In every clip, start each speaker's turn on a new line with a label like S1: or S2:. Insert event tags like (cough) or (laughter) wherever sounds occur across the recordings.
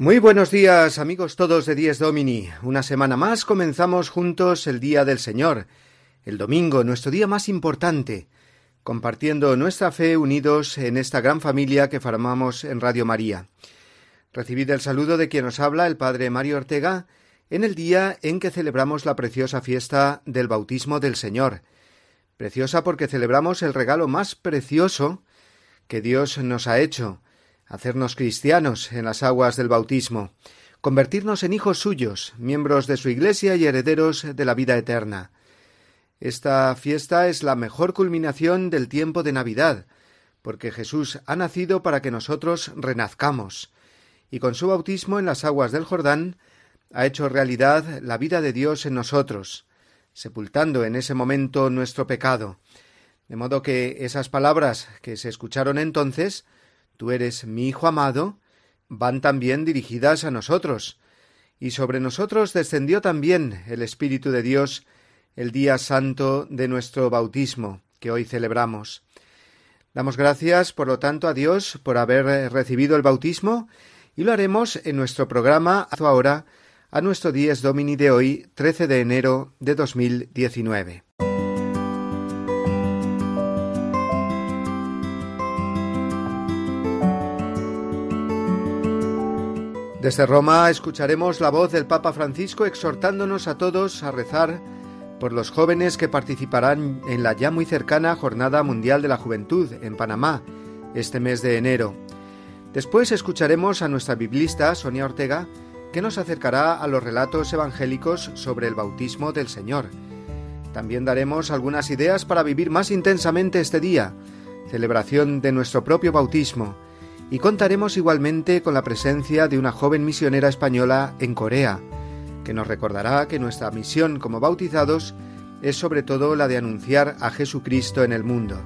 S1: Muy buenos días, amigos todos de Dies Domini. Una semana más comenzamos juntos el Día del Señor, el domingo, nuestro día más importante, compartiendo nuestra fe unidos en esta gran familia que formamos en Radio María. Recibid el saludo de quien nos habla, el Padre Mario Ortega, en el día en que celebramos la preciosa fiesta del bautismo del Señor. Preciosa porque celebramos el regalo más precioso que Dios nos ha hecho, hacernos cristianos en las aguas del bautismo, convertirnos en hijos suyos, miembros de su Iglesia y herederos de la vida eterna. Esta fiesta es la mejor culminación del tiempo de Navidad, porque Jesús ha nacido para que nosotros renazcamos, y con su bautismo en las aguas del Jordán ha hecho realidad la vida de Dios en nosotros, sepultando en ese momento nuestro pecado, de modo que esas palabras que se escucharon entonces Tú eres mi Hijo amado, van también dirigidas a nosotros, y sobre nosotros descendió también el Espíritu de Dios el día santo de nuestro bautismo, que hoy celebramos. Damos gracias, por lo tanto, a Dios por haber recibido el bautismo, y lo haremos en nuestro programa ahora a nuestro Dies Domini de hoy, 13 de enero de 2019. Desde Roma escucharemos la voz del Papa Francisco exhortándonos a todos a rezar por los jóvenes que participarán en la ya muy cercana Jornada Mundial de la Juventud en Panamá este mes de enero. Después escucharemos a nuestra biblista Sonia Ortega que nos acercará a los relatos evangélicos sobre el bautismo del Señor. También daremos algunas ideas para vivir más intensamente este día, celebración de nuestro propio bautismo, y contaremos igualmente con la presencia de una joven misionera española en Corea, que nos recordará que nuestra misión como bautizados es sobre todo la de anunciar a Jesucristo en el mundo.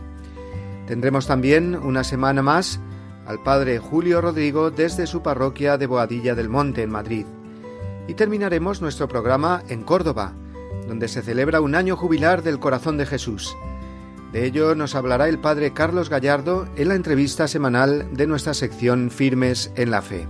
S1: Tendremos también una semana más al Padre Julio Rodrigo desde su parroquia de Boadilla del Monte en Madrid. Y terminaremos nuestro programa en Córdoba, donde se celebra un año jubilar del Corazón de Jesús. De ello nos hablará el padre Carlos Gallardo en la entrevista semanal de nuestra sección Firmes en la Fe.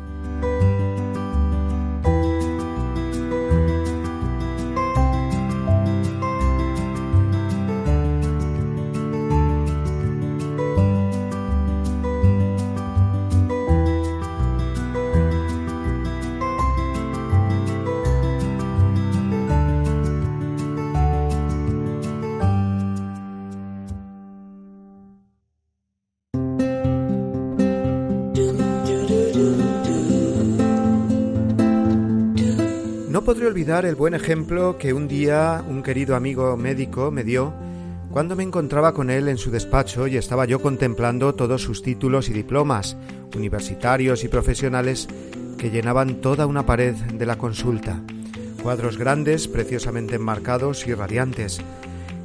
S1: Olvidar el buen ejemplo que un día un querido amigo médico me dio cuando me encontraba con él en su despacho y estaba yo contemplando todos sus títulos y diplomas, universitarios y profesionales, que llenaban toda una pared de la consulta. Cuadros grandes, preciosamente enmarcados y radiantes.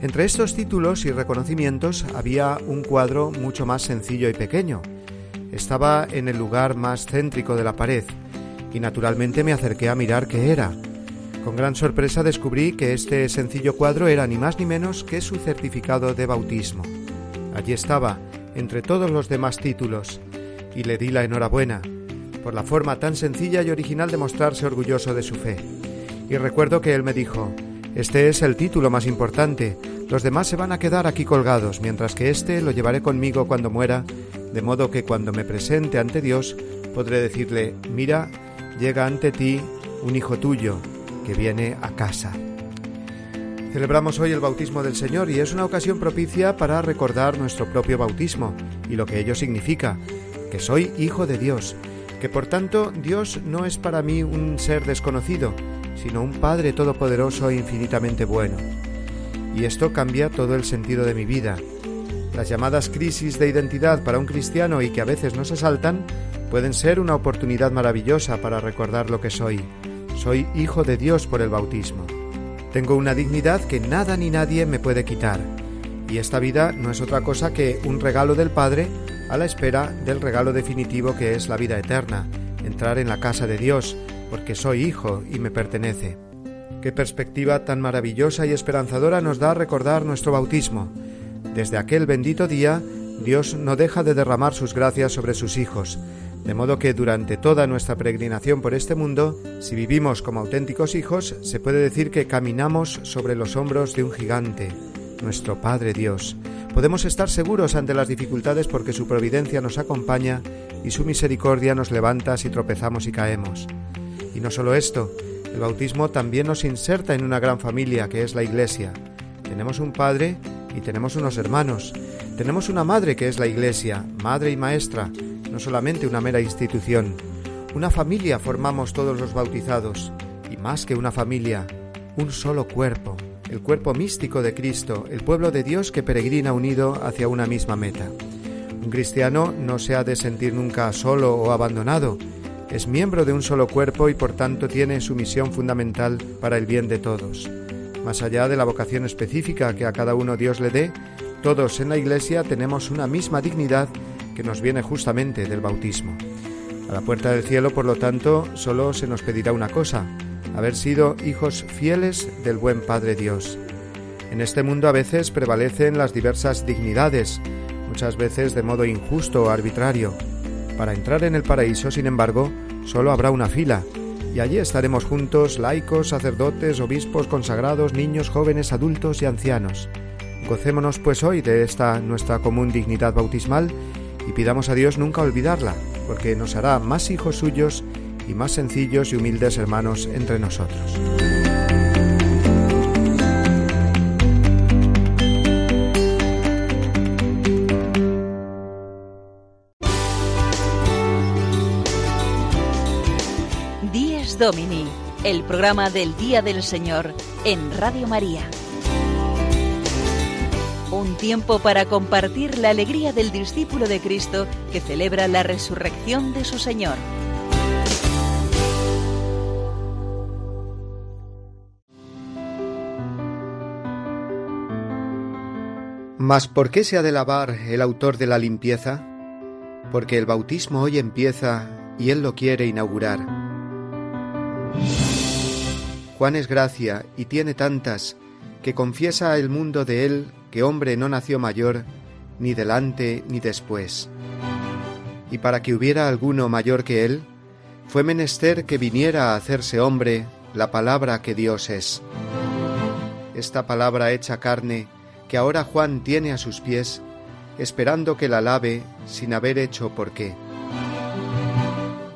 S1: Entre estos títulos y reconocimientos había un cuadro mucho más sencillo y pequeño. Estaba en el lugar más céntrico de la pared, y naturalmente me acerqué a mirar qué era. Con gran sorpresa descubrí que este sencillo cuadro era ni más ni menos que su certificado de bautismo. Allí estaba, entre todos los demás títulos, y le di la enhorabuena por la forma tan sencilla y original de mostrarse orgulloso de su fe. Y recuerdo que él me dijo, este es el título más importante, los demás se van a quedar aquí colgados, mientras que este lo llevaré conmigo cuando muera, de modo que cuando me presente ante Dios podré decirle, mira, llega ante ti un hijo tuyo que viene a casa. Celebramos hoy el bautismo del Señor y es una ocasión propicia para recordar nuestro propio bautismo y lo que ello significa, que soy hijo de Dios, que por tanto Dios no es para mí un ser desconocido, sino un Padre todopoderoso e infinitamente bueno. y esto cambia todo el sentido de mi vida. Las llamadas crisis de identidad para un cristiano y que a veces nos asaltan pueden ser una oportunidad maravillosa para recordar lo que soy. Soy hijo de Dios por el bautismo. Tengo una dignidad que nada ni nadie me puede quitar. Y esta vida no es otra cosa que un regalo del Padre a la espera del regalo definitivo que es la vida eterna, entrar en la casa de Dios, porque soy hijo y me pertenece. Qué perspectiva tan maravillosa y esperanzadora nos da recordar nuestro bautismo. Desde aquel bendito día, Dios no deja de derramar sus gracias sobre sus hijos, de modo que durante toda nuestra peregrinación por este mundo, si vivimos como auténticos hijos, se puede decir que caminamos sobre los hombros de un gigante, nuestro Padre Dios. Podemos estar seguros ante las dificultades porque su providencia nos acompaña y su misericordia nos levanta si tropezamos y caemos. Y no solo esto, el bautismo también nos inserta en una gran familia que es la Iglesia. Tenemos un Padre y tenemos unos hermanos. Tenemos una madre que es la Iglesia, madre y maestra, no solamente una mera institución. Una familia formamos todos los bautizados, y más que una familia, un solo cuerpo, el cuerpo místico de Cristo, el pueblo de Dios que peregrina unido hacia una misma meta. Un cristiano no se ha de sentir nunca solo o abandonado, es miembro de un solo cuerpo y por tanto tiene su misión fundamental para el bien de todos. Más allá de la vocación específica que a cada uno Dios le dé, todos en la Iglesia tenemos una misma dignidad que nos viene justamente del bautismo. A la puerta del cielo, por lo tanto, solo se nos pedirá una cosa, haber sido hijos fieles del buen Padre Dios. En este mundo a veces prevalecen las diversas dignidades, muchas veces de modo injusto o arbitrario. Para entrar en el paraíso, sin embargo, solo habrá una fila, y allí estaremos juntos laicos, sacerdotes, obispos, consagrados, niños, jóvenes, adultos y ancianos. Gocémonos pues hoy de esta nuestra común dignidad bautismal y pidamos a Dios nunca olvidarla, porque nos hará más hijos suyos y más sencillos y humildes hermanos entre nosotros.
S2: Domini, el programa del Día del Señor en Radio María. Un tiempo para compartir la alegría del discípulo de Cristo que celebra la resurrección de su Señor.
S1: Mas ¿por qué se ha de lavar el autor de la limpieza? Porque el bautismo hoy empieza y él lo quiere inaugurar. Juan es gracia y tiene tantas que confiesa el mundo de él que hombre no nació mayor, ni delante ni después. Y para que hubiera alguno mayor que él, fue menester que viniera a hacerse hombre la palabra que Dios es. Esta palabra hecha carne, que ahora Juan tiene a sus pies, esperando que la lave sin haber hecho por qué.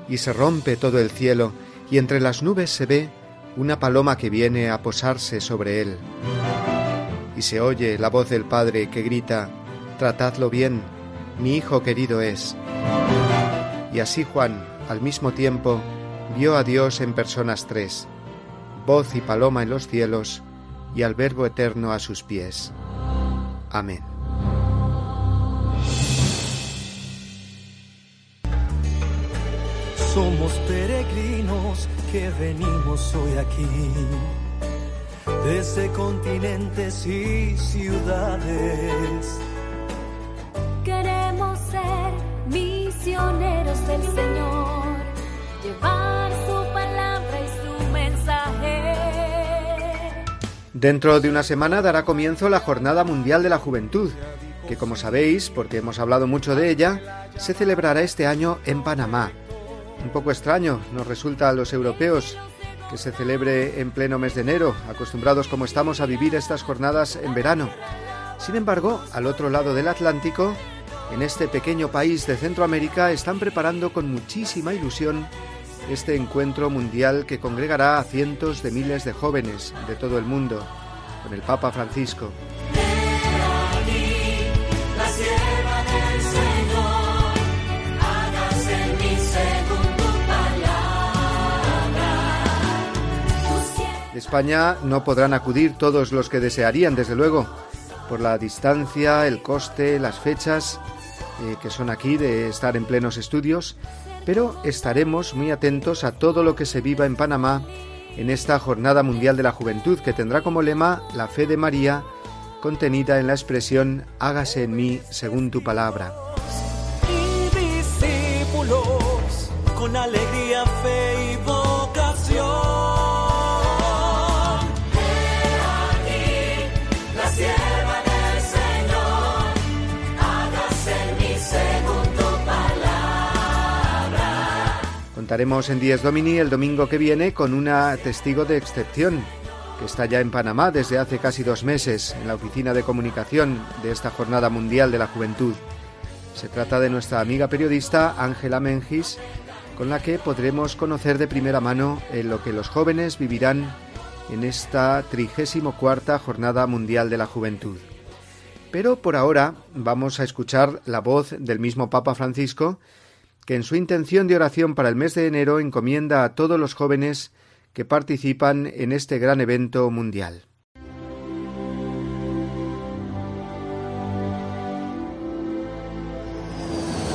S1: Y se rompe todo el cielo, y entre las nubes se ve una paloma que viene a posarse sobre él. Y se oye la voz del Padre que grita, Tratadlo bien, mi Hijo querido es. Y así Juan, al mismo tiempo, vio a Dios en personas tres, voz y paloma en los cielos, y al Verbo eterno a sus pies. Amén.
S3: Somos peregrinos que venimos hoy aquí, desde continentes y ciudades.
S4: Queremos ser misioneros del Señor, llevar su palabra y su mensaje.
S1: Dentro de una semana dará comienzo la Jornada Mundial de la Juventud, que como sabéis, porque hemos hablado mucho de ella, se celebrará este año en Panamá un poco extraño nos resulta a los europeos que se celebre en pleno mes de enero, acostumbrados como estamos a vivir estas jornadas en verano. Sin embargo, al otro lado del Atlántico, en este pequeño país de Centroamérica, están preparando con muchísima ilusión este encuentro mundial que congregará a cientos de miles de jóvenes de todo el mundo, con el Papa Francisco. España no podrán acudir todos los que desearían, desde luego, por la distancia, el coste, las fechas eh, que son aquí de estar en plenos estudios, pero estaremos muy atentos a todo lo que se viva en Panamá en esta Jornada Mundial de la Juventud que tendrá como lema la fe de María contenida en la expresión hágase en mí según tu palabra.
S3: con alegría,
S1: Estaremos en Dies Domini el domingo que viene con una testigo de excepción que está ya en Panamá desde hace casi dos meses en la oficina de comunicación de esta Jornada Mundial de la Juventud. Se trata de nuestra amiga periodista Ángela Mengis, con la que podremos conocer de primera mano en lo que los jóvenes vivirán en esta trigésimo cuarta Jornada Mundial de la Juventud. Pero por ahora vamos a escuchar la voz del mismo Papa Francisco, en su intención de oración para el mes de enero encomienda a todos los jóvenes que participan en este gran evento mundial.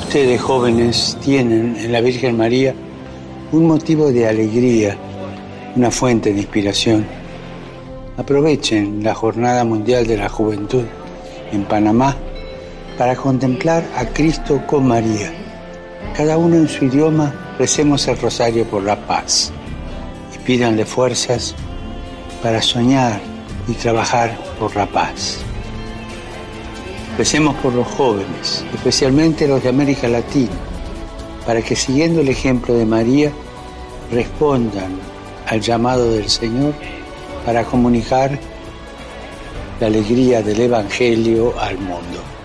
S5: Ustedes jóvenes tienen en la Virgen María un motivo de alegría, una fuente de inspiración. Aprovechen la Jornada Mundial de la Juventud en Panamá para contemplar a Cristo con María cada uno en su idioma, recemos el rosario por la paz y pídanle fuerzas para soñar y trabajar por la paz. Recemos por los jóvenes, especialmente los de América Latina, para que siguiendo el ejemplo de María, respondan al llamado del Señor para comunicar la alegría del Evangelio al mundo.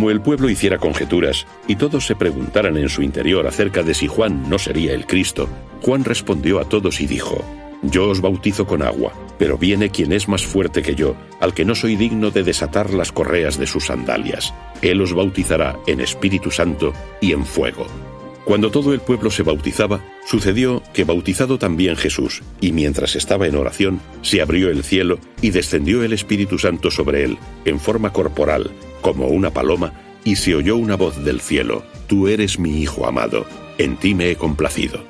S6: Como el pueblo hiciera conjeturas y todos se preguntaran en su interior acerca de si Juan no sería el Cristo, Juan respondió a todos y dijo, Yo os bautizo con agua, pero viene quien es más fuerte que yo, al que no soy digno de desatar las correas de sus sandalias. Él os bautizará en Espíritu Santo y en fuego. Cuando todo el pueblo se bautizaba, sucedió que bautizado también Jesús, y mientras estaba en oración, se abrió el cielo y descendió el Espíritu Santo sobre él, en forma corporal, como una paloma, y se oyó una voz del cielo, Tú eres mi Hijo amado, en ti me he complacido.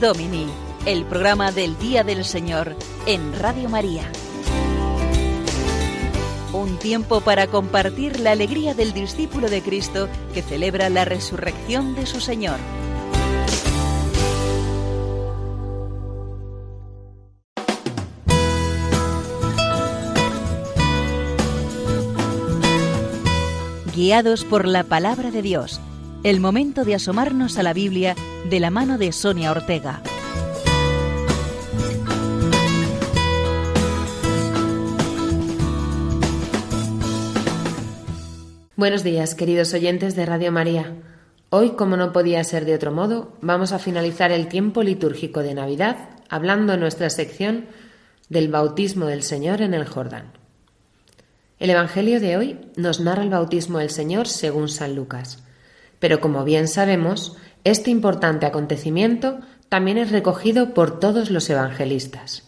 S2: Domini, el programa del Día del Señor en Radio María. Un tiempo para compartir la alegría del discípulo de Cristo que celebra la resurrección de su Señor. Guiados por la palabra de Dios el momento de asomarnos a la Biblia de la mano de Sonia Ortega.
S7: Buenos días, queridos oyentes de Radio María. Hoy, como no podía ser de otro modo, vamos a finalizar el tiempo litúrgico de Navidad hablando en nuestra sección del bautismo del Señor en el Jordán. El Evangelio de hoy nos narra el bautismo del Señor según San Lucas, pero como bien sabemos, este importante acontecimiento también es recogido por todos los evangelistas.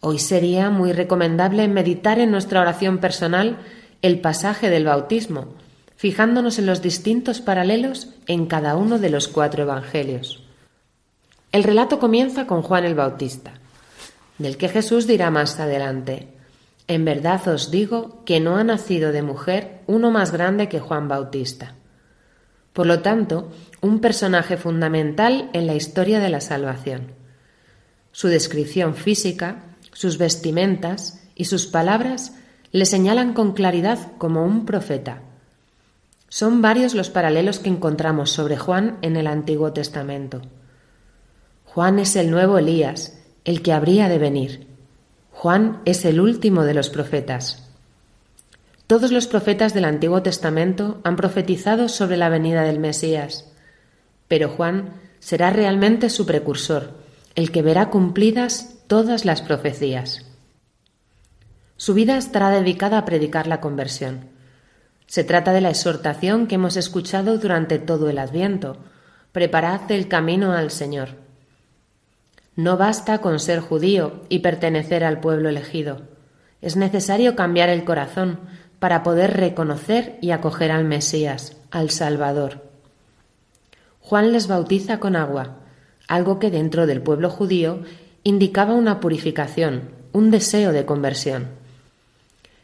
S7: Hoy sería muy recomendable meditar en nuestra oración personal el pasaje del bautismo, fijándonos en los distintos paralelos en cada uno de los cuatro evangelios. El relato comienza con Juan el Bautista, del que Jesús dirá más adelante, En verdad os digo que no ha nacido de mujer uno más grande que Juan Bautista. Por lo tanto, un personaje fundamental en la historia de la salvación. Su descripción física, sus vestimentas y sus palabras le señalan con claridad como un profeta. Son varios los paralelos que encontramos sobre Juan en el Antiguo Testamento. Juan es el nuevo Elías, el que habría de venir. Juan es el último de los profetas. Todos los profetas del Antiguo Testamento han profetizado sobre la venida del Mesías, pero Juan será realmente su precursor, el que verá cumplidas todas las profecías. Su vida estará dedicada a predicar la conversión. Se trata de la exhortación que hemos escuchado durante todo el Adviento. Preparad el camino al Señor. No basta con ser judío y pertenecer al pueblo elegido. Es necesario cambiar el corazón para poder reconocer y acoger al Mesías, al Salvador. Juan les bautiza con agua, algo que dentro del pueblo judío indicaba una purificación, un deseo de conversión.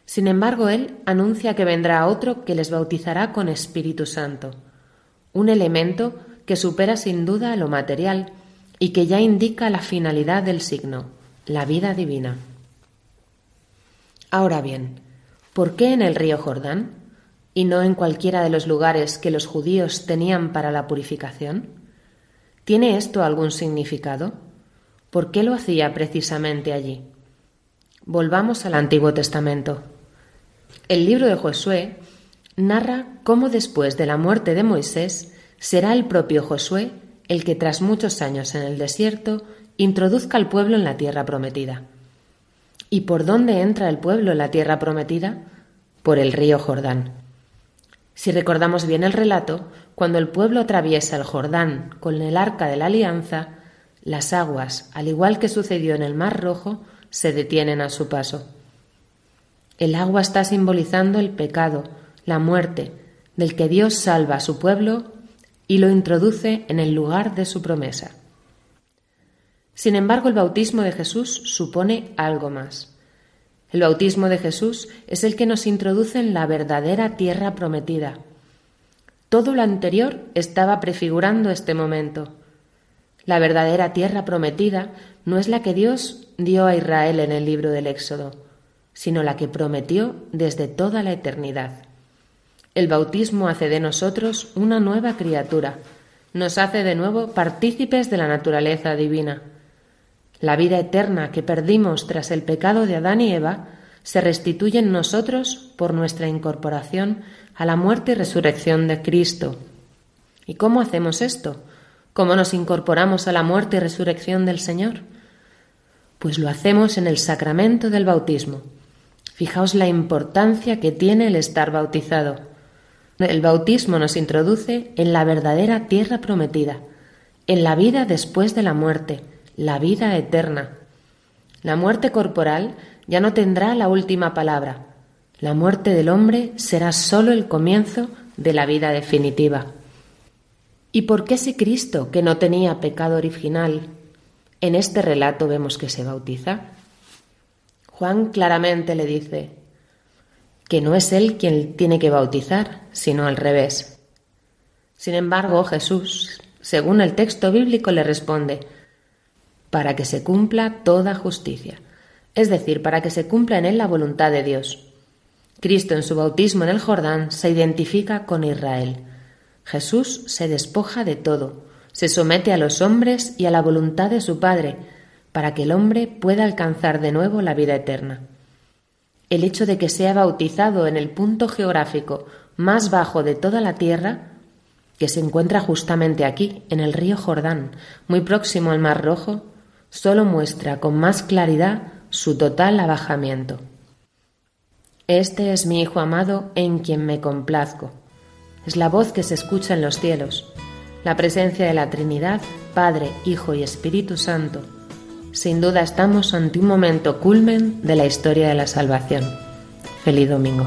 S7: Sin embargo, él anuncia que vendrá otro que les bautizará con Espíritu Santo, un elemento que supera sin duda lo material y que ya indica la finalidad del signo, la vida divina. Ahora bien, ¿por qué en el río Jordán y no en cualquiera de los lugares que los judíos tenían para la purificación? ¿Tiene esto algún significado? ¿Por qué lo hacía precisamente allí? Volvamos al Antiguo Testamento. El libro de Josué narra cómo después de la muerte de Moisés será el propio Josué el que tras muchos años en el desierto introduzca al pueblo en la tierra prometida. ¿Y por dónde entra el pueblo en la tierra prometida? Por el río Jordán. Si recordamos bien el relato, cuando el pueblo atraviesa el Jordán con el arca de la alianza, las aguas, al igual que sucedió en el Mar Rojo, se detienen a su paso. El agua está simbolizando el pecado, la muerte, del que Dios salva a su pueblo y lo introduce en el lugar de su promesa. Sin embargo, el bautismo de Jesús supone algo más. El bautismo de Jesús es el que nos introduce en la verdadera tierra prometida. Todo lo anterior estaba prefigurando este momento. La verdadera tierra prometida no es la que Dios dio a Israel en el libro del Éxodo sino la que prometió desde toda la eternidad. El bautismo hace de nosotros una nueva criatura, nos hace de nuevo partícipes de la naturaleza divina. La vida eterna que perdimos tras el pecado de Adán y Eva se restituye en nosotros por nuestra incorporación a la muerte y resurrección de Cristo. ¿Y cómo hacemos esto? ¿Cómo nos incorporamos a la muerte y resurrección del Señor? Pues lo hacemos en el sacramento del bautismo. Fijaos la importancia que tiene el estar bautizado. El bautismo nos introduce en la verdadera tierra prometida, en la vida después de la muerte, la vida eterna. La muerte corporal ya no tendrá la última palabra. La muerte del hombre será sólo el comienzo de la vida definitiva. ¿Y por qué si Cristo, que no tenía pecado original, en este relato vemos que se bautiza? Juan claramente le dice que no es él quien tiene que bautizar, sino al revés. Sin embargo, Jesús, según el texto bíblico, le responde, para que se cumpla toda justicia, es decir, para que se cumpla en él la voluntad de Dios. Cristo en su bautismo en el Jordán se identifica con Israel. Jesús se despoja de todo, se somete a los hombres y a la voluntad de su Padre, para que el hombre pueda alcanzar de nuevo la vida eterna. El hecho de que sea bautizado en el punto geográfico más bajo de toda la tierra, que se encuentra justamente aquí, en el río Jordán, muy próximo al Mar Rojo, solo muestra con más claridad su total abajamiento. Este es mi Hijo amado en quien me complazco. Es la voz que se escucha en los cielos, la presencia de la Trinidad, Padre, Hijo y Espíritu Santo. Sin duda estamos ante un momento culmen de la historia de la salvación. Feliz domingo.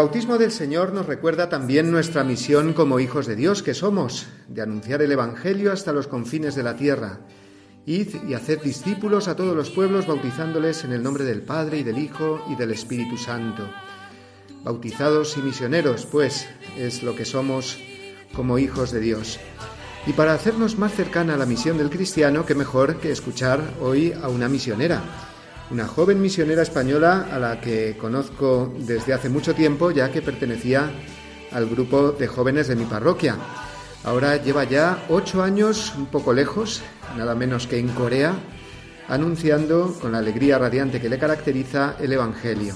S1: Bautismo del Señor nos recuerda también nuestra misión como hijos de Dios que somos, de anunciar el Evangelio hasta los confines de la tierra. Id y haced discípulos a todos los pueblos bautizándoles en el nombre del Padre y del Hijo y del Espíritu Santo. Bautizados y misioneros, pues, es lo que somos como hijos de Dios. Y para hacernos más cercana a la misión del cristiano, qué mejor que escuchar hoy a una misionera una joven misionera española a la que conozco desde hace mucho tiempo, ya que pertenecía al grupo de jóvenes de mi parroquia. Ahora lleva ya ocho años, un poco lejos, nada menos que en Corea, anunciando con la alegría radiante que le caracteriza el Evangelio.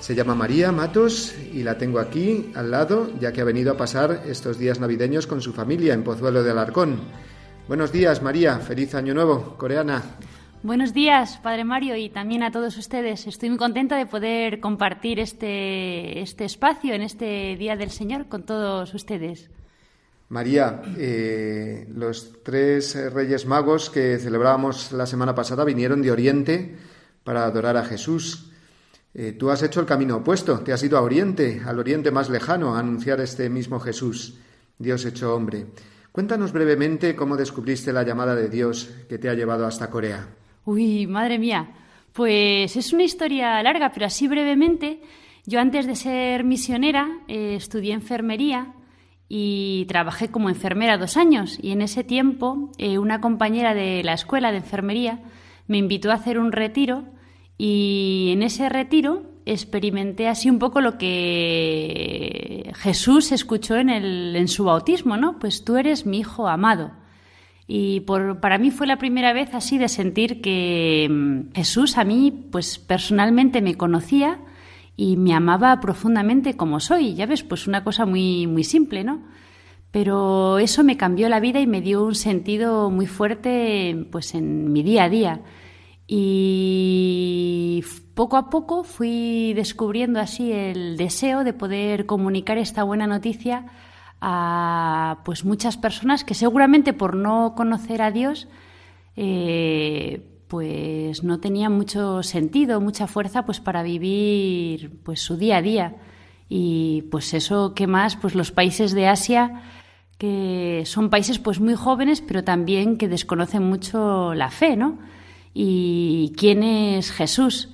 S1: Se llama María Matos y la tengo aquí al lado, ya que ha venido a pasar estos días navideños con su familia en Pozuelo de Alarcón. Buenos días, María. Feliz Año Nuevo, coreana.
S8: Buenos días, Padre Mario, y también a todos ustedes. Estoy muy contenta de poder compartir este, este espacio en este Día del Señor con todos ustedes.
S1: María, eh, los tres Reyes Magos que celebrábamos la semana pasada vinieron de Oriente para adorar a Jesús. Eh, tú has hecho el camino opuesto, te has ido a Oriente, al Oriente más lejano, a anunciar este mismo Jesús, Dios hecho hombre. Cuéntanos brevemente cómo descubriste la llamada de Dios que te ha llevado hasta Corea.
S8: Uy, madre mía. Pues es una historia larga, pero así brevemente. Yo antes de ser misionera eh, estudié enfermería y trabajé como enfermera dos años. Y en ese tiempo eh, una compañera de la escuela de enfermería me invitó a hacer un retiro y en ese retiro experimenté así un poco lo que Jesús escuchó en, el, en su bautismo, ¿no? Pues tú eres mi hijo amado. Y por, para mí fue la primera vez así de sentir que mm, Jesús a mí, pues personalmente me conocía y me amaba profundamente como soy. Ya ves, pues una cosa muy, muy simple, ¿no? Pero eso me cambió la vida y me dio un sentido muy fuerte pues en mi día a día. Y poco a poco fui descubriendo así el deseo de poder comunicar esta buena noticia a pues muchas personas que seguramente por no conocer a Dios eh, pues no tenían mucho sentido, mucha fuerza pues para vivir pues su día a día y pues eso que más pues los países de Asia que son países pues muy jóvenes pero también que desconocen mucho la fe, ¿no? Y quién es Jesús.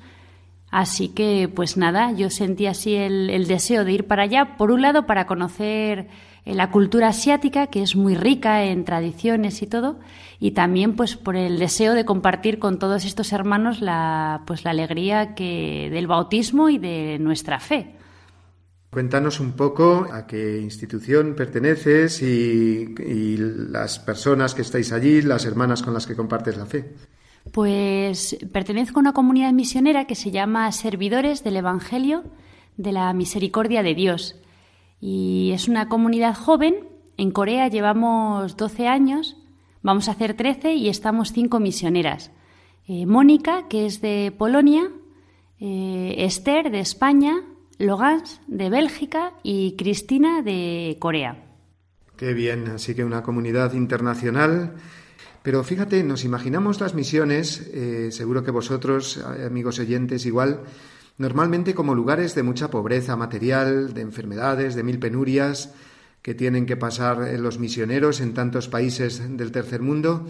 S8: Así que, pues nada, yo sentí así el, deseo de ir para allá, por un lado, para conocer la cultura asiática, que es muy rica en tradiciones y todo, y también pues por el deseo de compartir con todos estos hermanos la, pues, la alegría que, del bautismo y de nuestra fe.
S1: Cuéntanos un poco a qué institución perteneces y, y las personas que estáis allí, las hermanas con las que compartes la fe.
S8: Pues pertenezco a una comunidad misionera que se llama Servidores del Evangelio de la Misericordia de Dios y es una comunidad joven. En Corea llevamos 12 años, vamos a hacer 13 y estamos cinco misioneras. Eh, Mónica, que es de Polonia, eh, Esther, de España, Logans, de Bélgica y Cristina, de Corea.
S1: Qué bien, así que una comunidad internacional. Pero fíjate, nos imaginamos las misiones, eh, seguro que vosotros, amigos oyentes, igual, normalmente como lugares de mucha pobreza material, de enfermedades, de mil penurias que tienen que pasar los misioneros en tantos países del tercer mundo.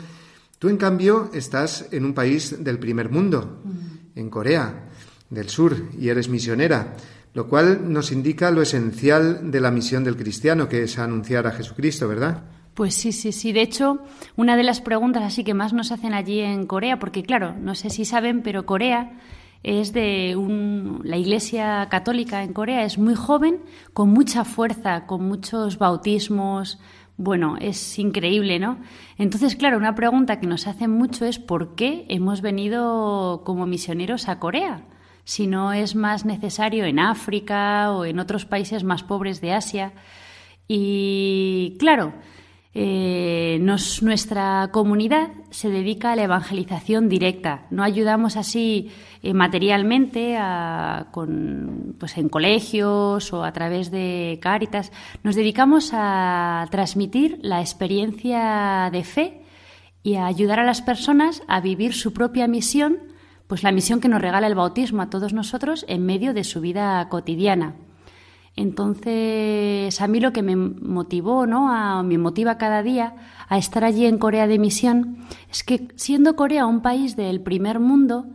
S1: Tú, en cambio, estás en un país del primer mundo, mm. en Corea del Sur, y eres misionera lo cual nos indica lo esencial de la misión del cristiano, que es anunciar a Jesucristo, ¿verdad?
S8: Pues sí, sí, sí. De hecho, una de las preguntas así que más nos hacen allí en Corea, porque claro, no sé si saben, pero Corea es de un, la Iglesia Católica en Corea es muy joven, con mucha fuerza, con muchos bautismos. Bueno, es increíble, ¿no? Entonces, claro, una pregunta que nos hacen mucho es ¿por qué hemos venido como misioneros a Corea? si no es más necesario en África o en otros países más pobres de Asia. Y claro, eh, nuestra comunidad se dedica a la evangelización directa. No ayudamos así eh, materialmente con, pues en colegios o a través de Cáritas. Nos dedicamos a transmitir la experiencia de fe y a ayudar a las personas a vivir su propia misión pues la misión que nos regala el bautismo a todos nosotros en medio de su vida cotidiana. Entonces, a mí lo que me motivó, ¿no? me motiva cada día a estar allí en Corea de misión es que siendo Corea un país del primer mundo,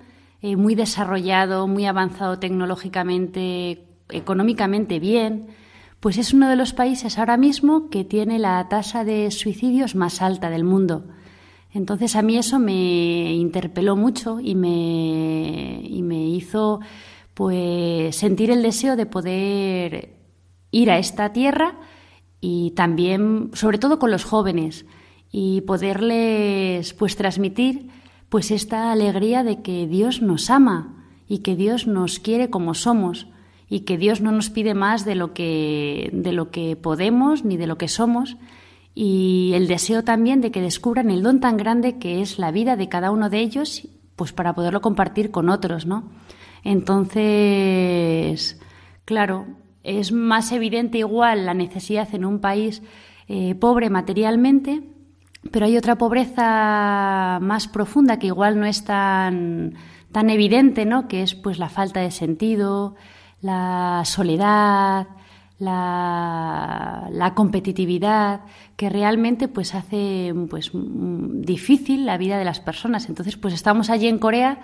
S8: eh, muy desarrollado, muy avanzado tecnológicamente, económicamente bien, pues es uno de los países ahora mismo que tiene la tasa de suicidios más alta del mundo. Entonces a mí eso me interpeló mucho y me, y me hizo pues sentir el deseo de poder ir a esta tierra y también, sobre todo con los jóvenes, y poderles pues transmitir pues esta alegría de que Dios nos ama y que Dios nos quiere como somos y que Dios no nos pide más de lo que de lo que podemos ni de lo que somos y el deseo también de que descubran el don tan grande que es la vida de cada uno de ellos, pues para poderlo compartir con otros, ¿no? Entonces, claro, es más evidente igual la necesidad en un país eh, pobre materialmente, pero hay otra pobreza más profunda que igual no es tan, tan evidente, ¿no? Que es pues la falta de sentido, la soledad, la, competitividad que realmente pues hace pues difícil la vida de las personas. Entonces, pues estamos allí en Corea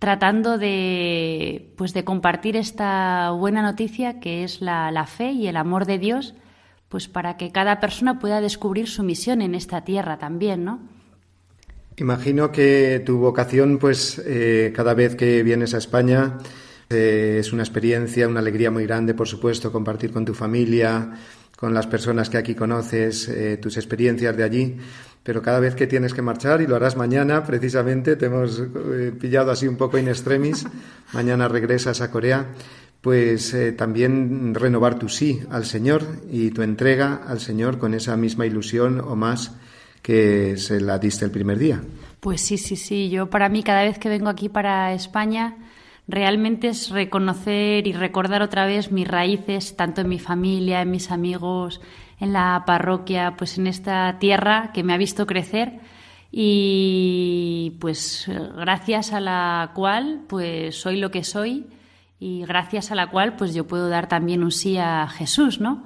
S8: tratando de pues de compartir esta buena noticia que es la, fe y el amor de Dios, pues para que cada persona pueda descubrir su misión en esta tierra también, ¿no?
S1: Imagino que tu vocación, pues eh, cada vez que vienes a España, eh, es una experiencia, una alegría muy grande, por supuesto, compartir con tu familia, con las personas que aquí conoces, eh, tus experiencias de allí. Pero cada vez que tienes que marchar, y lo harás mañana, precisamente, te hemos eh, pillado así un poco in extremis, (laughs) mañana regresas a Corea, pues también renovar tu sí al Señor y tu entrega al Señor con esa misma ilusión o más que se la diste el primer día.
S8: Pues sí, sí, sí. Yo para mí cada vez que vengo aquí para España realmente es reconocer y recordar otra vez mis raíces, tanto en mi familia, en mis amigos, en la parroquia, pues en esta tierra que me ha visto crecer y pues gracias a la cual pues soy lo que soy y gracias a la cual pues yo puedo dar también un sí a Jesús, ¿no?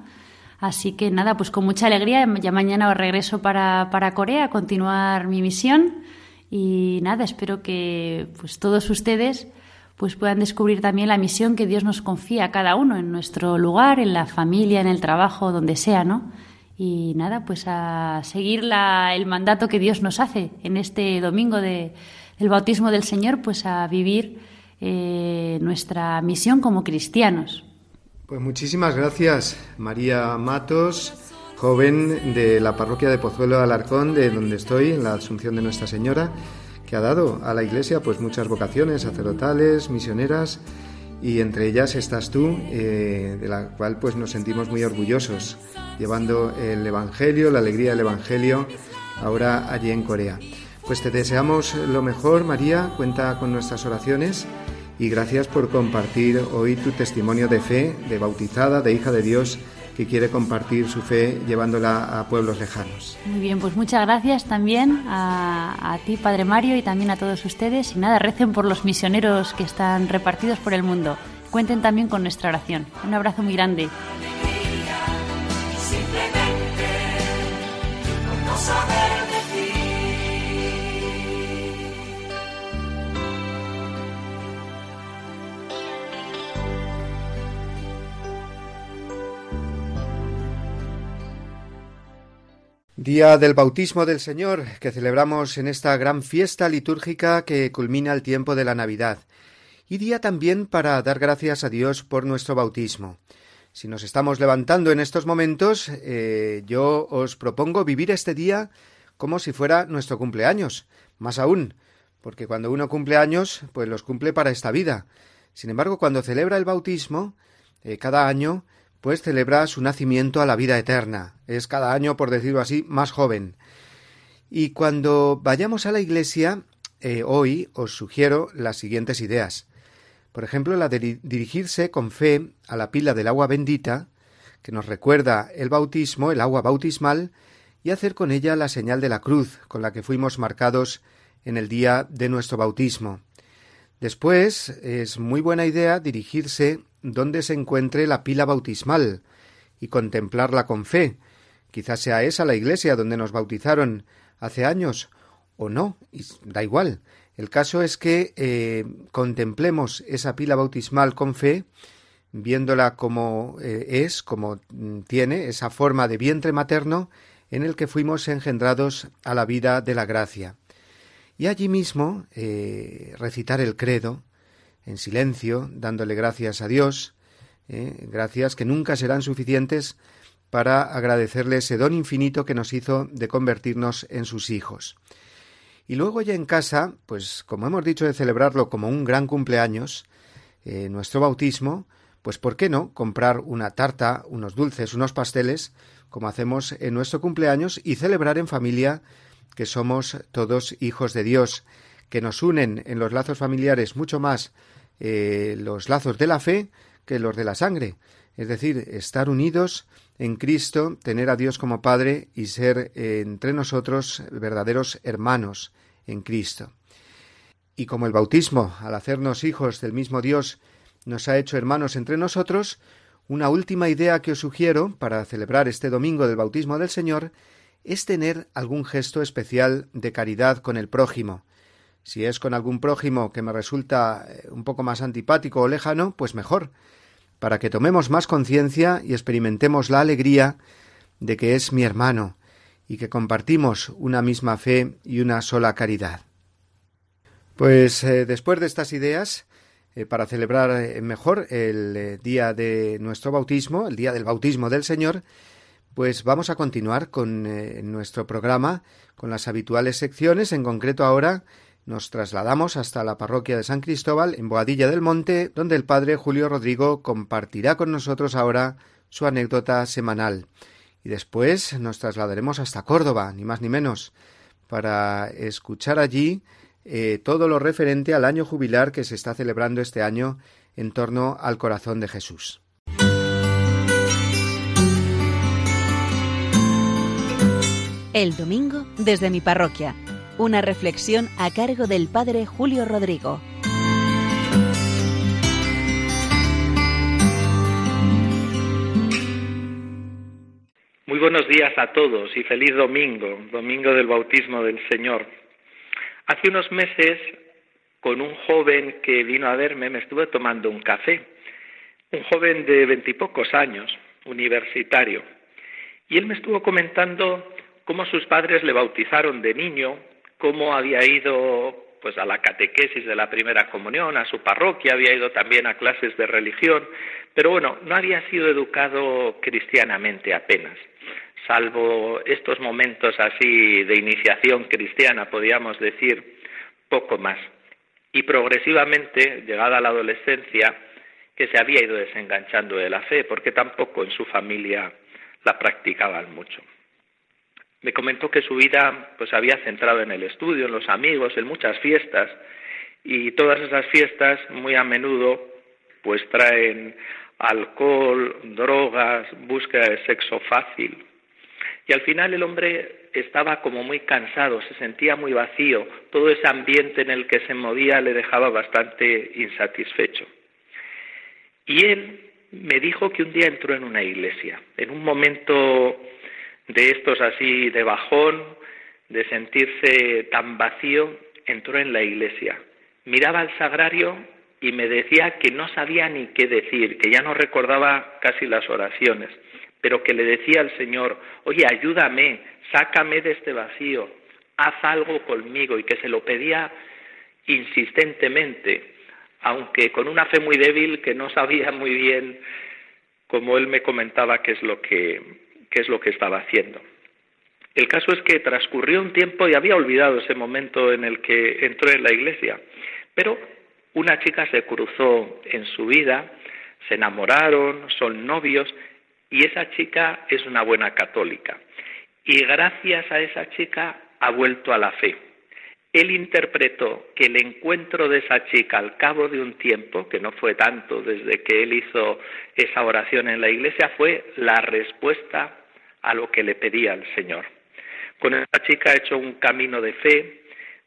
S8: Así que nada, pues con mucha alegría, ya mañana os regreso para, para Corea a continuar mi misión y nada, espero que pues todos ustedes pues puedan descubrir también la misión que Dios nos confía a cada uno en nuestro lugar, en la familia, en el trabajo, donde sea, ¿no? Y nada, pues a seguir el mandato que Dios nos hace en este domingo de, del bautismo del Señor, pues a vivir eh, nuestra misión como cristianos.
S1: Pues muchísimas gracias, María Matos, joven de la parroquia de Pozuelo de Alarcón, de donde estoy, en la Asunción de Nuestra Señora que ha dado a la Iglesia pues muchas vocaciones sacerdotales, misioneras y entre ellas estás tú, eh, de la cual pues nos sentimos muy orgullosos, llevando el Evangelio, la alegría del Evangelio ahora allí en Corea. Pues te deseamos lo mejor, María, cuenta con nuestras oraciones y gracias por compartir hoy tu testimonio de fe, de bautizada, de hija de Dios que quiere compartir su fe llevándola a pueblos lejanos.
S8: Muy bien, pues muchas gracias también a, ti, Padre Mario, y también a todos ustedes. Y nada, recen por los misioneros que están repartidos por el mundo. Cuenten también con nuestra oración. Un abrazo muy grande.
S1: Día del bautismo del Señor, que celebramos en esta gran fiesta litúrgica que culmina el tiempo de la Navidad, y día también para dar gracias a Dios por nuestro bautismo. Si nos estamos levantando en estos momentos, eh, yo os propongo vivir este día como si fuera nuestro cumpleaños, más aún, porque cuando uno cumple años, pues los cumple para esta vida. Sin embargo, cuando celebra el bautismo, eh, cada año, celebra su nacimiento a la vida eterna. Es cada año, por decirlo así, más joven. Y cuando vayamos a la iglesia, eh, hoy os sugiero las siguientes ideas. Por ejemplo, la de dirigirse con fe a la pila del agua bendita, que nos recuerda el bautismo, el agua bautismal, y hacer con ella la señal de la cruz con la que fuimos marcados en el día de nuestro bautismo. Después es muy buena idea dirigirse donde se encuentre la pila bautismal y contemplarla con fe. Quizás sea esa la iglesia donde nos bautizaron hace años, o no, da igual. El caso es que eh, contemplemos esa pila bautismal con fe, viéndola como eh, es, como mm, tiene, esa forma de vientre materno en el que fuimos engendrados a la vida de la gracia. Y allí mismo eh, recitar el credo, en silencio, dándole gracias a Dios, ¿eh? gracias que nunca serán suficientes para agradecerle ese don infinito que nos hizo de convertirnos en sus hijos. Y luego ya en casa, pues como hemos dicho de celebrarlo como un gran cumpleaños, eh, nuestro bautismo, pues ¿por qué no comprar una tarta, unos dulces, unos pasteles, como hacemos en nuestro cumpleaños, y celebrar en familia que somos todos hijos de Dios, que nos unen en los lazos familiares mucho más eh, los lazos de la fe que los de la sangre, es decir, estar unidos en Cristo, tener a Dios como Padre y ser eh, entre nosotros verdaderos hermanos en Cristo. Y como el bautismo, al hacernos hijos del mismo Dios, nos ha hecho hermanos entre nosotros, una última idea que os sugiero para celebrar este domingo del bautismo del Señor es tener algún gesto especial de caridad con el prójimo, si es con algún prójimo que me resulta eh, un poco más antipático o lejano, pues mejor, para que tomemos más conciencia y experimentemos la alegría de que es mi hermano y que compartimos una misma fe y una sola caridad. Pues eh, después de estas ideas, eh, para celebrar mejor el día de nuestro bautismo, el día del bautismo del Señor, pues vamos a continuar con nuestro programa, con las habituales secciones, en concreto ahora nos trasladamos hasta la parroquia de San Cristóbal en Boadilla del Monte, donde el padre Julio Rodrigo compartirá con nosotros ahora su anécdota semanal. Y después nos trasladaremos hasta Córdoba, ni más ni menos, para escuchar allí eh, todo lo referente al año jubilar que se está celebrando este año en torno al corazón de Jesús.
S2: El domingo desde mi parroquia una reflexión a cargo del Padre Julio Rodrigo.
S9: Muy buenos días a todos y feliz domingo, domingo del bautismo del Señor. Hace unos meses, con un joven que vino a verme, me estuve tomando un café. Un joven de veintipocos años, universitario. Y él me estuvo comentando cómo sus padres le bautizaron de niño cómo había ido pues a la catequesis de la primera comunión, a su parroquia, había ido también a clases de religión, pero bueno, no había sido educado cristianamente apenas, salvo estos momentos así de iniciación cristiana, podríamos decir, poco más. Y progresivamente, llegada la adolescencia, que se había ido desenganchando de la fe, porque tampoco en su familia la practicaban mucho me comentó que su vida pues había centrado en el estudio, en los amigos, en muchas fiestas y todas esas fiestas muy a menudo pues traen alcohol, drogas, búsqueda de sexo fácil. Y al final el hombre estaba como muy cansado, se sentía muy vacío, todo ese ambiente en el que se movía le dejaba bastante insatisfecho. Y él me dijo que un día entró en una iglesia, en un momento de estos así de bajón, de sentirse tan vacío, entró en la iglesia. Miraba al sagrario y me decía que no sabía ni qué decir, que ya no recordaba casi las oraciones, pero que le decía al Señor, oye, ayúdame, sácame de este vacío, haz algo conmigo, y que se lo pedía insistentemente, aunque con una fe muy débil que no sabía muy bien, como él me comentaba, qué es lo que, qué es lo que estaba haciendo. El caso es que transcurrió un tiempo y había olvidado ese momento en el que entró en la iglesia, pero una chica se cruzó en su vida, se enamoraron, son novios y esa chica es una buena católica. Y gracias a esa chica ha vuelto a la fe. Él interpretó que el encuentro de esa chica al cabo de un tiempo, que no fue tanto desde que él hizo esa oración en la iglesia, fue la respuesta a lo que le pedía al Señor. Con esa chica ha hecho un camino de fe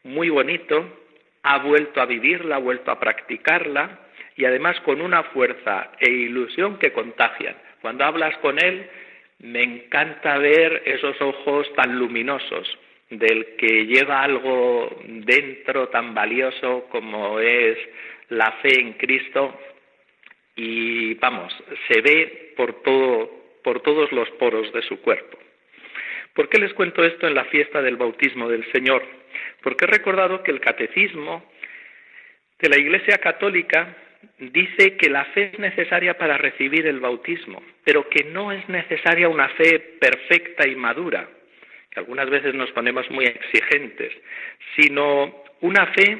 S9: muy bonito, ha vuelto a vivirla, ha vuelto a practicarla y además con una fuerza e ilusión que contagian. Cuando hablas con él, me encanta ver esos ojos tan luminosos del que lleva algo dentro tan valioso como es la fe en Cristo y vamos, se ve por todo por todos los poros de su cuerpo. ¿Por qué les cuento esto en la fiesta del bautismo del Señor? Porque he recordado que el catecismo de la Iglesia Católica dice que la fe es necesaria para recibir el bautismo, pero que no es necesaria una fe perfecta y madura, que algunas veces nos ponemos muy exigentes, sino una fe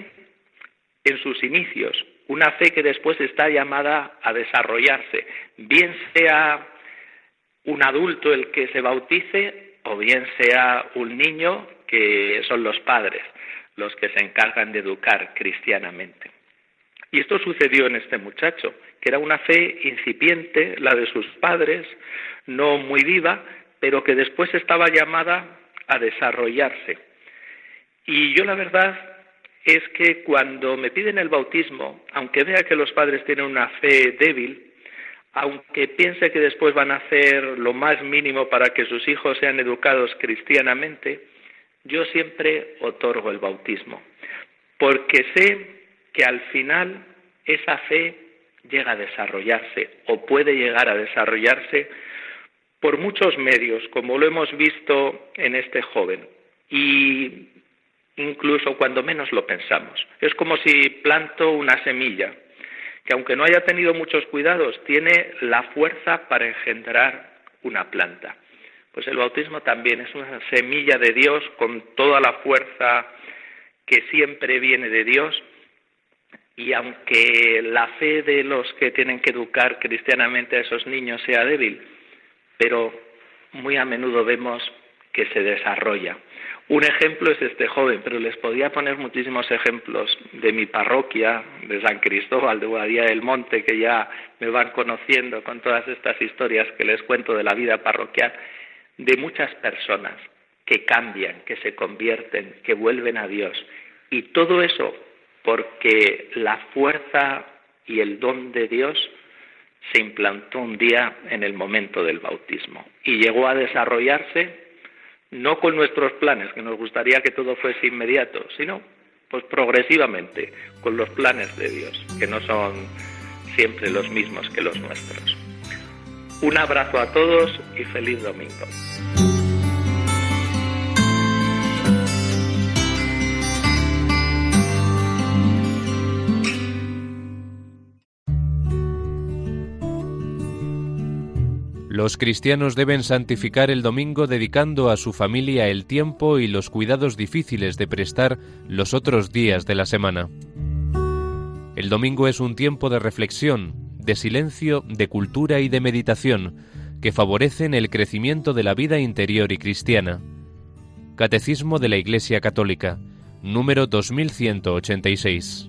S9: en sus inicios, una fe que después está llamada a desarrollarse, bien sea un adulto el que se bautice o bien sea un niño que son los padres los que se encargan de educar cristianamente. Y esto sucedió en este muchacho, que era una fe incipiente, la de sus padres, no muy viva, pero que después estaba llamada a desarrollarse. Y yo la verdad es que cuando me piden el bautismo, aunque vea que los padres tienen una fe débil, aunque piense que después van a hacer lo más mínimo para que sus hijos sean educados cristianamente, yo siempre otorgo el bautismo, porque sé que al final esa fe llega a desarrollarse o puede llegar a desarrollarse por muchos medios, como lo hemos visto en este joven, y incluso cuando menos lo pensamos. Es como si planto una semilla, que aunque no haya tenido muchos cuidados, tiene la fuerza para engendrar una planta. Pues el bautismo también es una semilla de Dios con toda la fuerza que siempre viene de Dios y aunque la fe de los que tienen que educar cristianamente a esos niños sea débil, pero muy a menudo vemos que se desarrolla. Un ejemplo es este joven, pero les podía poner muchísimos ejemplos de mi parroquia, de San Cristóbal, de Guadía del Monte, que ya me van conociendo con todas estas historias que les cuento de la vida parroquial, de muchas personas que cambian, que se convierten, que vuelven a Dios. Y todo eso porque la fuerza y el don de Dios se implantó un día en el momento del bautismo y llegó a desarrollarse no con nuestros planes, que nos gustaría que todo fuese inmediato, sino pues progresivamente con los planes de Dios, que no son siempre los mismos que los nuestros. Un abrazo a todos y feliz domingo.
S10: Los cristianos deben santificar el domingo dedicando a su familia el tiempo y los cuidados difíciles de prestar los otros días de la semana. El domingo es un tiempo de reflexión, de silencio, de cultura y de meditación, que favorecen el crecimiento de la vida interior y cristiana. Catecismo de la Iglesia Católica, número 2186.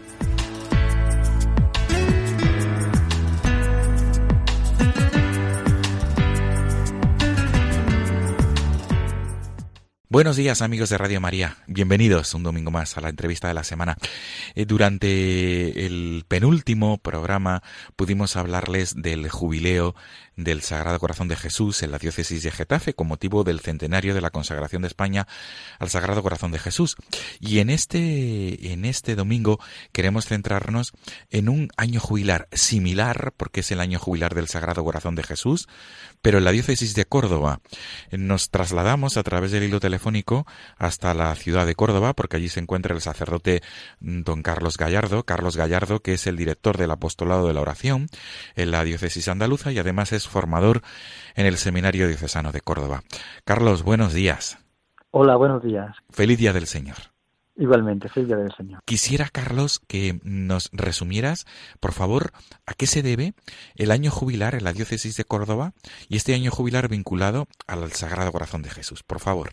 S11: Buenos días amigos de Radio María, bienvenidos un domingo más a la entrevista de la semana. Eh, durante el penúltimo programa pudimos hablarles del jubileo del Sagrado Corazón de Jesús en la diócesis de Getafe con motivo del centenario de la consagración de España al Sagrado Corazón de Jesús. Y en este, en este domingo queremos centrarnos en un año jubilar similar, porque es el año jubilar del Sagrado Corazón de Jesús, pero en la diócesis de Córdoba. Nos trasladamos a través del hilo telefónico hasta la ciudad de Córdoba, porque allí se encuentra el sacerdote don Carlos Gallardo, Carlos Gallardo, que es el director del apostolado de la oración en la diócesis andaluza y además es formador en el Seminario Diocesano de Córdoba. Carlos, buenos días.
S12: Hola, buenos días.
S11: Feliz Día del Señor.
S12: Igualmente, feliz Día del Señor.
S11: Quisiera, Carlos, que nos resumieras, por favor, a qué se debe el año jubilar en la diócesis de Córdoba y este año jubilar vinculado al Sagrado Corazón de Jesús. Por favor.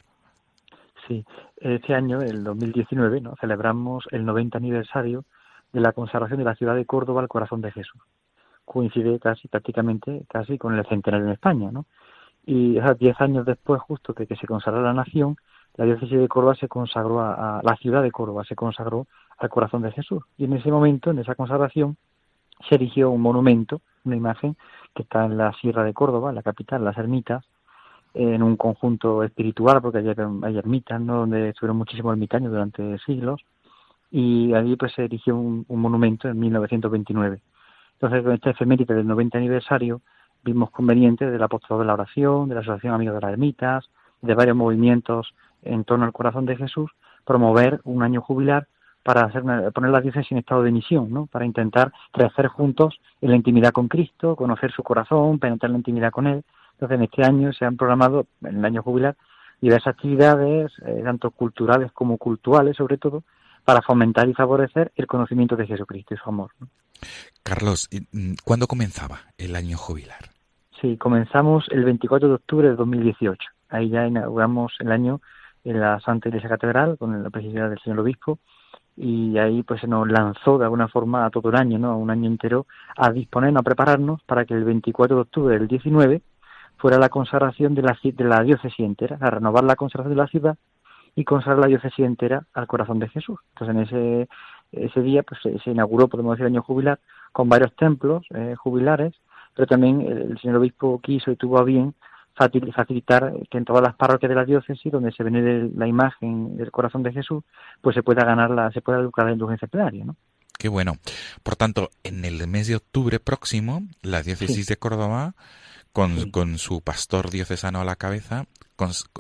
S12: Sí, este año, el 2019, ¿no? celebramos el 90 aniversario de la consagración de la ciudad de Córdoba al Corazón de Jesús coincide casi prácticamente casi con el centenario en España, ¿no? Y diez años después, justo de que se consagró la nación, la diócesis de Córdoba se consagró a, la ciudad de Córdoba, se consagró al corazón de Jesús. Y en ese momento, en esa consagración, se erigió un monumento, una imagen que está en la Sierra de Córdoba, la capital, las ermitas, en un conjunto espiritual, porque hay, hay ermitas, ¿no? donde estuvieron muchísimos ermitaños durante siglos, y allí pues se erigió un monumento en 1929. Entonces, con este efeméride del 90 aniversario, vimos conveniente del apostolado de la oración, de la Asociación Amigos de las Ermitas, de varios movimientos en torno al corazón de Jesús, promover un año jubilar para hacer poner la diócesis en estado de misión, ¿no? para intentar crecer juntos en la intimidad con Cristo, conocer su corazón, penetrar en la intimidad con Él. Entonces, en este año se han programado, en el año jubilar, diversas actividades, eh, tanto culturales como culturales, sobre todo, para fomentar y favorecer el conocimiento de Jesucristo y su amor.
S11: Carlos, mm, ¿cuándo comenzaba el año jubilar?
S12: Sí, comenzamos el 24 de octubre de 2018. Ahí ya inauguramos el año en la Santa Iglesia Catedral con la presencia del señor obispo y ahí pues se nos lanzó de alguna forma a todo el año, ¿no? A un año entero a disponernos, a prepararnos para que el 24 de octubre del 19 fuera la consagración de la, de la diócesis entera, a renovar la consagración de la ciudad y consagrar la diócesis entera al corazón de Jesús. Entonces en ese, ese día pues se, inauguró, podemos decir, el año jubilar con varios templos eh, jubilares, pero también el, señor obispo quiso y tuvo a bien facilitar que en todas las parroquias de la diócesis donde se venere la imagen del corazón de Jesús, pues se pueda ganar la, se pueda educar la indulgencia plenaria, ¿no?
S11: Qué bueno. Por tanto, en el mes de octubre próximo, la diócesis de Córdoba, con, con, su pastor diocesano a la cabeza,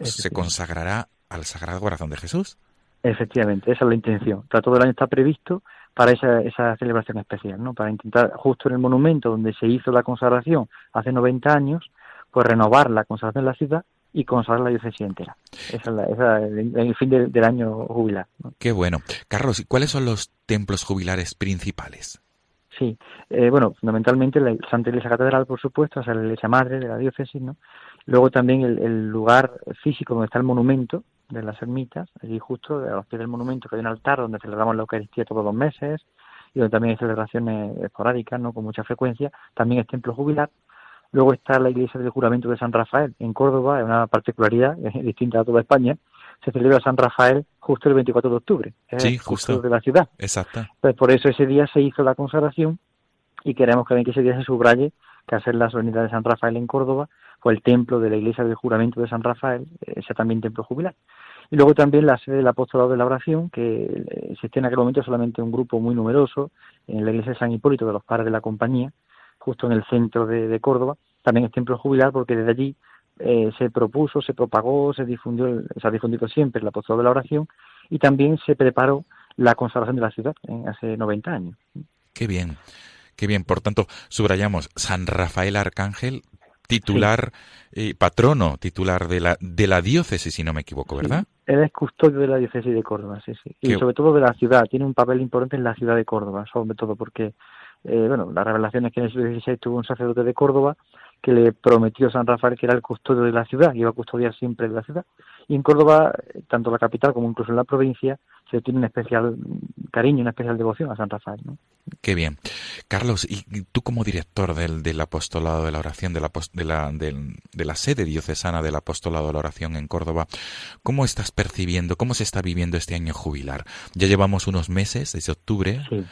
S11: se consagrará al Sagrado Corazón de Jesús.
S12: Efectivamente, esa es la intención. todo el año está previsto para esa, esa celebración especial, ¿no? Para intentar, justo en el monumento donde se hizo la consagración hace 90 años, pues renovar la consagración de la ciudad y consagrar la diócesis entera. Esa es, la, el, fin del año jubilar.
S11: Qué bueno. Carlos, ¿y cuáles son los templos jubilares principales?
S12: Sí, eh, bueno, fundamentalmente la Santa Iglesia Catedral, por supuesto, o sea, la iglesia madre de la diócesis, ¿no? Luego también el, el lugar físico donde está el monumento, de las ermitas, allí justo a los pies del monumento que hay un altar donde celebramos la Eucaristía todos los meses y donde también hay celebraciones esporádicas, no con mucha frecuencia, también es templo jubilar. Luego está la iglesia del juramento de San Rafael en Córdoba, es una particularidad (laughs) distinta a toda España, se celebra San Rafael justo el 24 de octubre,
S11: sí, justo.
S12: de la ciudad.
S11: Exacto.
S12: Pues por eso ese día se hizo la consagración y queremos que, que ese día se subraye que hacer la solemnidad de San Rafael en Córdoba o el templo de la iglesia del juramento de San Rafael, sea también templo jubilar. Y luego también la sede del apostolado de la oración, que eh, existía en aquel momento solamente un grupo muy numeroso en la iglesia de San Hipólito de los padres de la compañía, justo en el centro de, Córdoba, también es templo jubilar porque desde allí eh, se propuso, se propagó, se difundió, se ha difundido siempre el apostolado de la oración y también se preparó la consagración de la ciudad en hace 90 años.
S11: Qué bien, qué bien. Por tanto, subrayamos San Rafael Arcángel, titular, y patrono titular de la, de la diócesis, si no me equivoco, ¿verdad?
S12: Él es custodio de la diócesis de Córdoba, sí, sí. Y sobre todo de la ciudad, tiene un papel importante en la ciudad de Córdoba, sobre todo porque, eh, bueno, la revelación es que en el siglo XVI tuvo un sacerdote de Córdoba que le prometió a San Rafael que era el custodio de la ciudad, iba a custodiar siempre de la ciudad. Y en Córdoba, tanto la capital como incluso en la provincia, se tiene un especial cariño, una especial devoción a San Rafael. ¿no?
S11: Qué bien. Carlos, y tú como director del, del apostolado de la oración, de la, de, la, de, la sede diocesana del apostolado de la oración en Córdoba, ¿cómo estás percibiendo, cómo se está viviendo este año jubilar? Ya llevamos unos meses, desde octubre.
S12: Sí,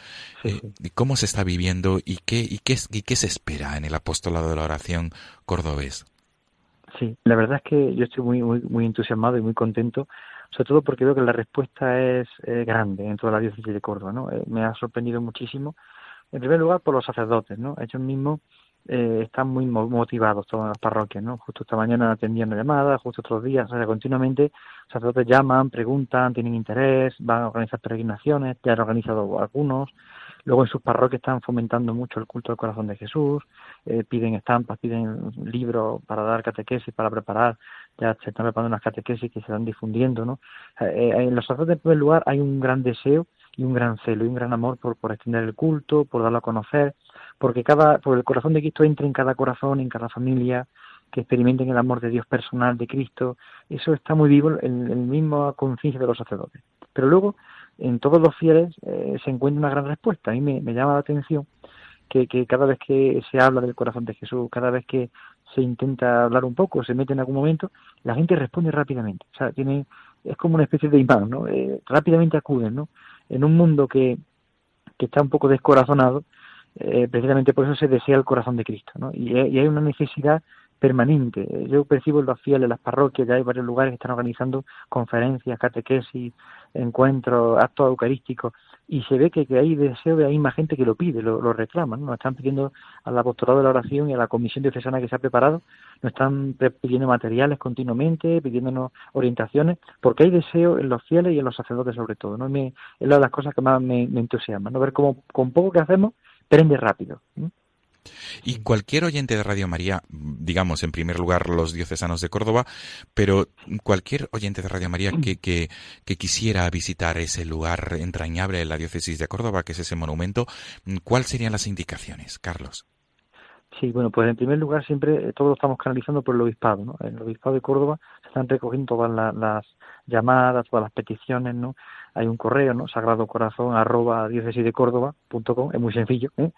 S11: eh, ¿Cómo se está viviendo y qué, y, qué, y qué se espera en el apostolado de la oración cordobés?
S12: Sí, la verdad es que yo estoy muy, muy, muy entusiasmado y muy contento sobre todo porque veo que la respuesta es grande en toda la diócesis de Córdoba, ¿no? Eh, me ha sorprendido muchísimo, en primer lugar por los sacerdotes, ¿no? Ellos mismos eh, están muy motivados todas las parroquias, ¿no? Justo esta mañana atendiendo llamadas, justo otros días, o sea, continuamente sacerdotes llaman, preguntan, tienen interés, van a organizar peregrinaciones, ya han organizado algunos, Luego en sus parroquias están fomentando mucho el culto del corazón de Jesús, eh, piden estampas, piden libros para dar catequesis, para preparar, ya se están preparando unas catequesis que se están difundiendo, ¿no? Eh, en los sacerdotes en primer lugar hay un gran deseo y un gran celo y un gran amor por, por extender el culto, por darlo a conocer, porque cada, por el corazón de Cristo entre en cada corazón, en cada familia, que experimenten el amor de Dios personal de Cristo, eso está muy vivo en, en la misma conciencia de los sacerdotes. Pero luego en todos los fieles eh, se encuentra una gran respuesta. A mí me, llama la atención que, cada vez que se habla del corazón de Jesús, cada vez que se intenta hablar un poco, se mete en algún momento, la gente responde rápidamente. O sea, tiene, es como una especie de imán, ¿no? Eh, rápidamente acuden, ¿no? En un mundo que, que está un poco descorazonado, eh, precisamente por eso se desea el corazón de Cristo, ¿no? Y, hay una necesidad permanente. Yo percibo los fieles, las parroquias, ya hay varios lugares que están organizando conferencias, catequesis, encuentros, actos eucarísticos, y se ve que, que hay deseo de hay más gente que lo pide, lo, lo reclama, ¿no? Nos están pidiendo al apostolado de la oración y a la comisión diocesana que se ha preparado, nos están pidiendo materiales continuamente, pidiéndonos orientaciones, porque hay deseo en los fieles y en los sacerdotes sobre todo, ¿no? Me, es una de las cosas que más me, me entusiasma, ¿no? Ver cómo con poco que hacemos, prende rápido.
S11: Y cualquier oyente de Radio María, digamos en primer lugar los diocesanos de Córdoba, pero cualquier oyente de Radio María que, que, quisiera visitar ese lugar entrañable en la diócesis de Córdoba, que es ese monumento, ¿cuáles serían las indicaciones, Carlos?
S12: Sí, bueno, pues en primer lugar siempre eh, todo lo estamos canalizando por el obispado, ¿no? En el obispado de Córdoba se están recogiendo todas las llamadas, todas las peticiones, ¿no? Hay un correo, ¿no? Sagrado Corazón arroba diócesis de Córdoba punto com, es muy sencillo, ¿eh?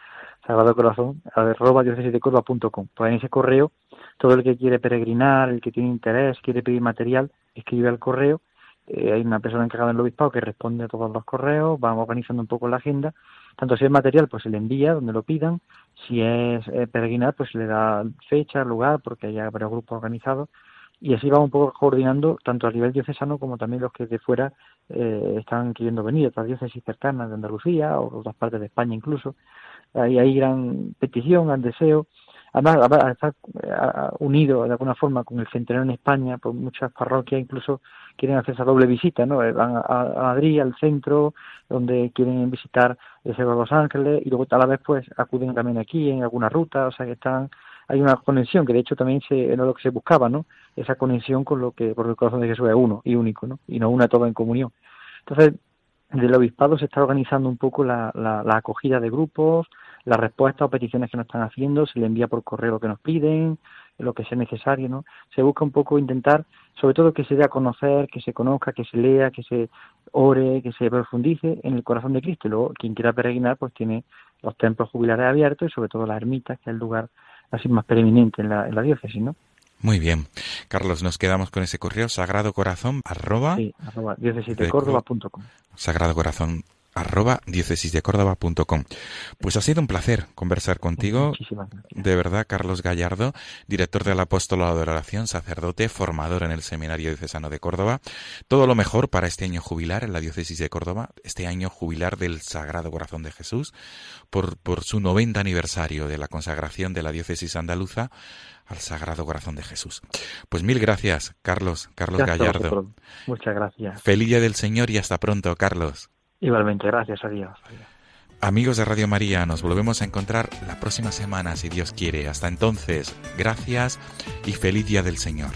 S12: Sagrado Corazón arroba diócesis de Córdoba punto com. Pues en ese correo, todo el que quiere peregrinar, el que tiene interés, quiere pedir material, escribe al correo. Eh, hay una persona encargada en el obispado que responde a todos los correos, vamos organizando un poco la agenda. Tanto si es material, pues se le envía donde lo pidan. Si es eh, peregrinar, pues se le da fecha, lugar, porque hay varios grupos organizados y así vamos un poco coordinando tanto a nivel diocesano como también los que de fuera eh, están queriendo venir, otras diócesis cercanas de Andalucía o otras partes de España incluso. Ahí hay gran petición, gran deseo. Además, estar unido de alguna forma con el centenario en España, pues muchas parroquias incluso quieren hacer esa doble visita, ¿no? Eh, van a, Madrid, al centro, donde quieren visitar el Cerro de los Ángeles y luego a la vez pues acuden también aquí en alguna ruta, o sea que están hay una conexión que de hecho también se, era lo que se buscaba, ¿no? Esa conexión con lo que, por el corazón de Jesús es uno y único, ¿no? Y no una toda en comunión. Entonces, del obispado se está organizando un poco la, la, acogida de grupos, la respuesta o peticiones que nos están haciendo, se le envía por correo lo que nos piden, lo que sea necesario, ¿no? Se busca un poco intentar, sobre todo que se dé a conocer, que se conozca, que se lea, que se ore, que se profundice en el corazón de Cristo. Y luego, quien quiera peregrinar, pues tiene los templos jubilares abiertos y sobre todo las ermitas, que es el lugar así más preeminente en la, en la diócesis, ¿no?
S11: Muy bien. Carlos, nos quedamos con ese correo sagrado corazón arroba,
S12: sí, arroba diócesisdecórdoba.com.
S11: Sagrado corazón arroba diócesisdecórdoba.com. Pues ha sido un placer conversar contigo. De verdad, Carlos Gallardo, director del Apostolado de Oración, sacerdote, formador en el Seminario Diocesano de Córdoba. Todo lo mejor para este año jubilar en la Diócesis de Córdoba, este año jubilar del Sagrado Corazón de Jesús, por, por su 90 aniversario de la consagración de la Diócesis andaluza al Sagrado Corazón de Jesús. Pues mil gracias, Carlos, Carlos Gallardo.
S12: Muchas gracias.
S11: Feliz día del Señor y hasta pronto, Carlos.
S12: Igualmente, gracias a Dios.
S11: Amigos de Radio María, nos volvemos a encontrar la próxima semana, si Dios quiere. Hasta entonces, gracias y feliz día del Señor.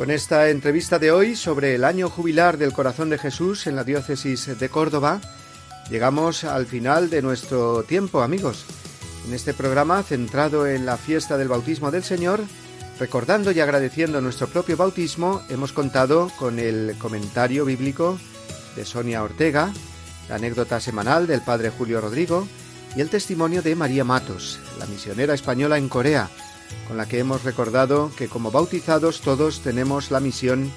S1: Con esta entrevista de hoy sobre el año jubilar del corazón de Jesús en la diócesis de Córdoba, llegamos al final de nuestro tiempo, amigos. En este programa centrado en la fiesta del bautismo del Señor, recordando y agradeciendo nuestro propio bautismo, hemos contado con el comentario bíblico de Sonia Ortega, la anécdota semanal del padre Julio Rodrigo y el testimonio de María Matos, la misionera española en Corea, con la que hemos recordado que como bautizados todos tenemos la misión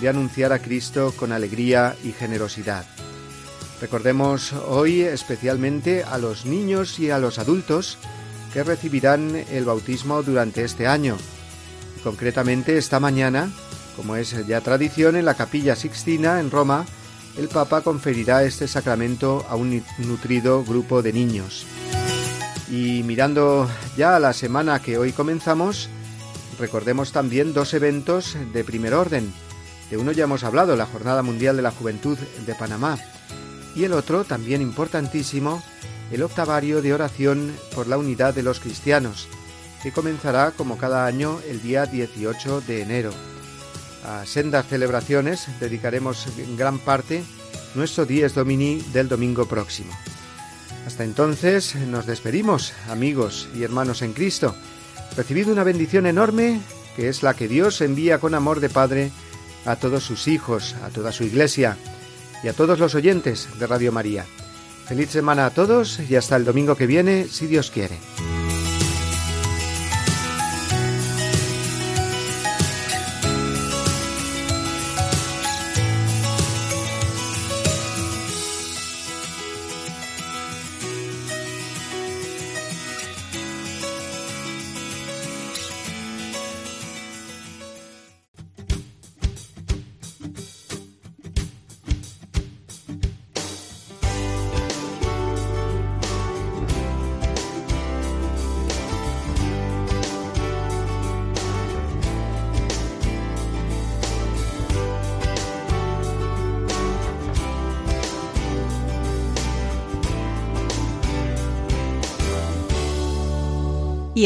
S1: de anunciar a Cristo con alegría y generosidad. Recordemos hoy especialmente a los niños y a los adultos que recibirán el bautismo durante este año. Concretamente esta mañana, como es ya tradición en la capilla Sixtina en Roma, el Papa conferirá este sacramento a un nutrido grupo de niños. Y mirando ya a la semana que hoy comenzamos, recordemos también dos eventos de primer orden. De uno ya hemos hablado, la Jornada Mundial de la Juventud de Panamá, y el otro, también importantísimo, el octavario de oración por la unidad de los cristianos, que comenzará como cada año el día 18 de enero. A sendas celebraciones dedicaremos en gran parte nuestro Dies Domini del domingo próximo. Hasta entonces nos despedimos, amigos y hermanos en Cristo. Recibid una bendición enorme, que es la que Dios envía con amor de Padre a todos sus hijos, a toda su iglesia y a todos los oyentes de Radio María. Feliz semana a todos y hasta el domingo que viene, si Dios quiere.